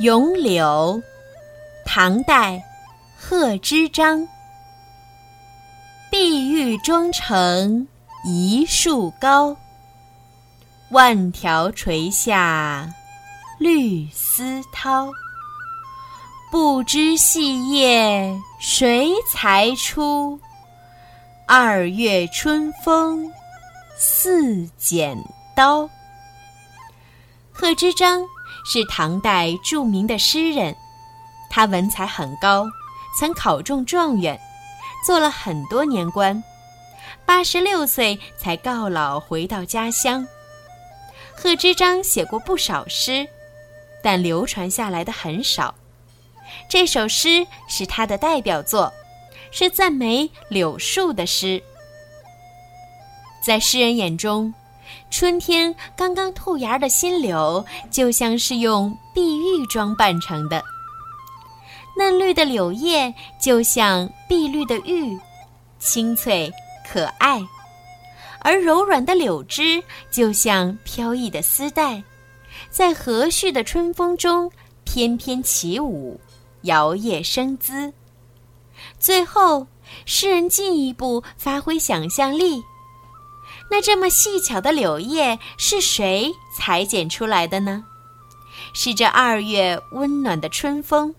咏柳，唐代，贺知章。碧玉妆成一树高，万条垂下绿丝绦。不知细叶谁裁出？二月春风似剪刀。贺知章是唐代著名的诗人，他文采很高，曾考中状元，做了很多年官，八十六岁才告老回到家乡。贺知章写过不少诗，但流传下来的很少。这首诗是他的代表作，是赞美柳树的诗。在诗人眼中，春天刚刚吐芽的新柳就像是用碧玉装扮成的，嫩绿的柳叶就像碧绿的玉，清脆可爱；而柔软的柳枝就像飘逸的丝带，在和煦的春风中翩翩起舞。摇曳生姿。最后，诗人进一步发挥想象力。那这么细巧的柳叶是谁裁剪出来的呢？是这二月温暖的春风，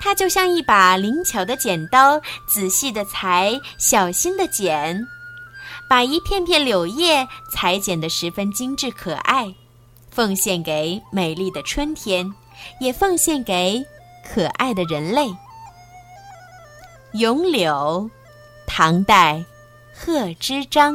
它就像一把灵巧的剪刀，仔细的裁，小心的剪，把一片片柳叶裁剪得十分精致可爱，奉献给美丽的春天，也奉献给。可爱的人类，《咏柳》，唐代，贺知章。